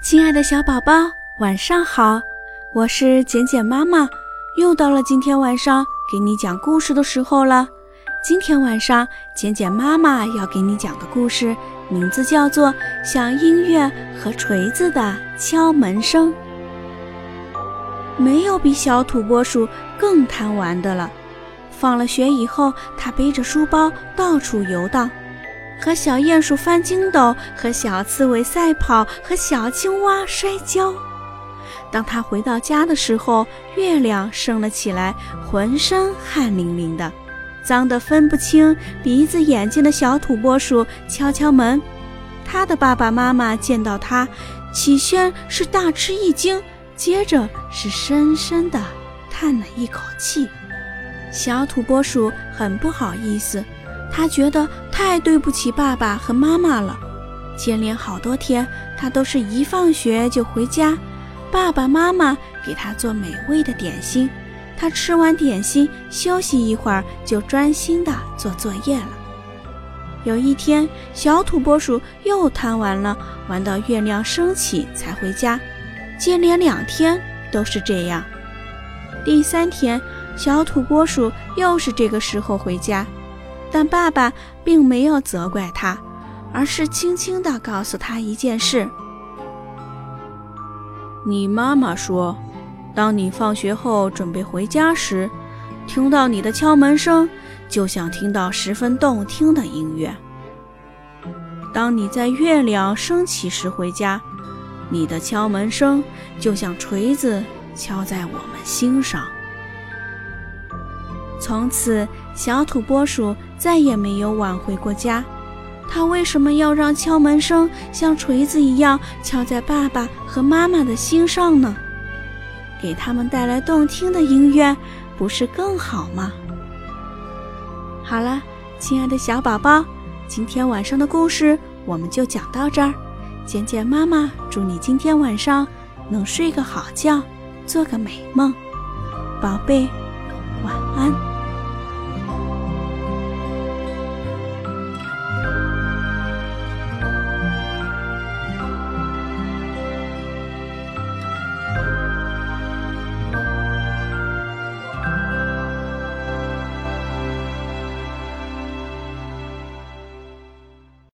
亲爱的小宝宝，晚上好！我是简简妈妈，又到了今天晚上给你讲故事的时候了。今天晚上，简简妈妈要给你讲的故事名字叫做《像音乐和锤子的敲门声》。没有比小土拨鼠更贪玩的了。放了学以后，他背着书包到处游荡。和小鼹鼠翻筋斗，和小刺猬赛跑，和小青蛙摔跤。当他回到家的时候，月亮升了起来，浑身汗淋淋的，脏得分不清鼻子眼睛的小土拨鼠敲敲门。他的爸爸妈妈见到他，起先是大吃一惊，接着是深深的叹了一口气。小土拨鼠很不好意思。他觉得太对不起爸爸和妈妈了，接连好多天，他都是一放学就回家，爸爸妈妈给他做美味的点心，他吃完点心休息一会儿，就专心的做作业了。有一天，小土拨鼠又贪玩了，玩到月亮升起才回家，接连两天都是这样。第三天，小土拨鼠又是这个时候回家。但爸爸并没有责怪他，而是轻轻地告诉他一件事：你妈妈说，当你放学后准备回家时，听到你的敲门声，就像听到十分动听的音乐；当你在月亮升起时回家，你的敲门声就像锤子敲在我们心上。从此，小土拨鼠再也没有晚回过家。他为什么要让敲门声像锤子一样敲在爸爸和妈妈的心上呢？给他们带来动听的音乐，不是更好吗？好了，亲爱的小宝宝，今天晚上的故事我们就讲到这儿。简简妈妈祝你今天晚上能睡个好觉，做个美梦，宝贝，晚安。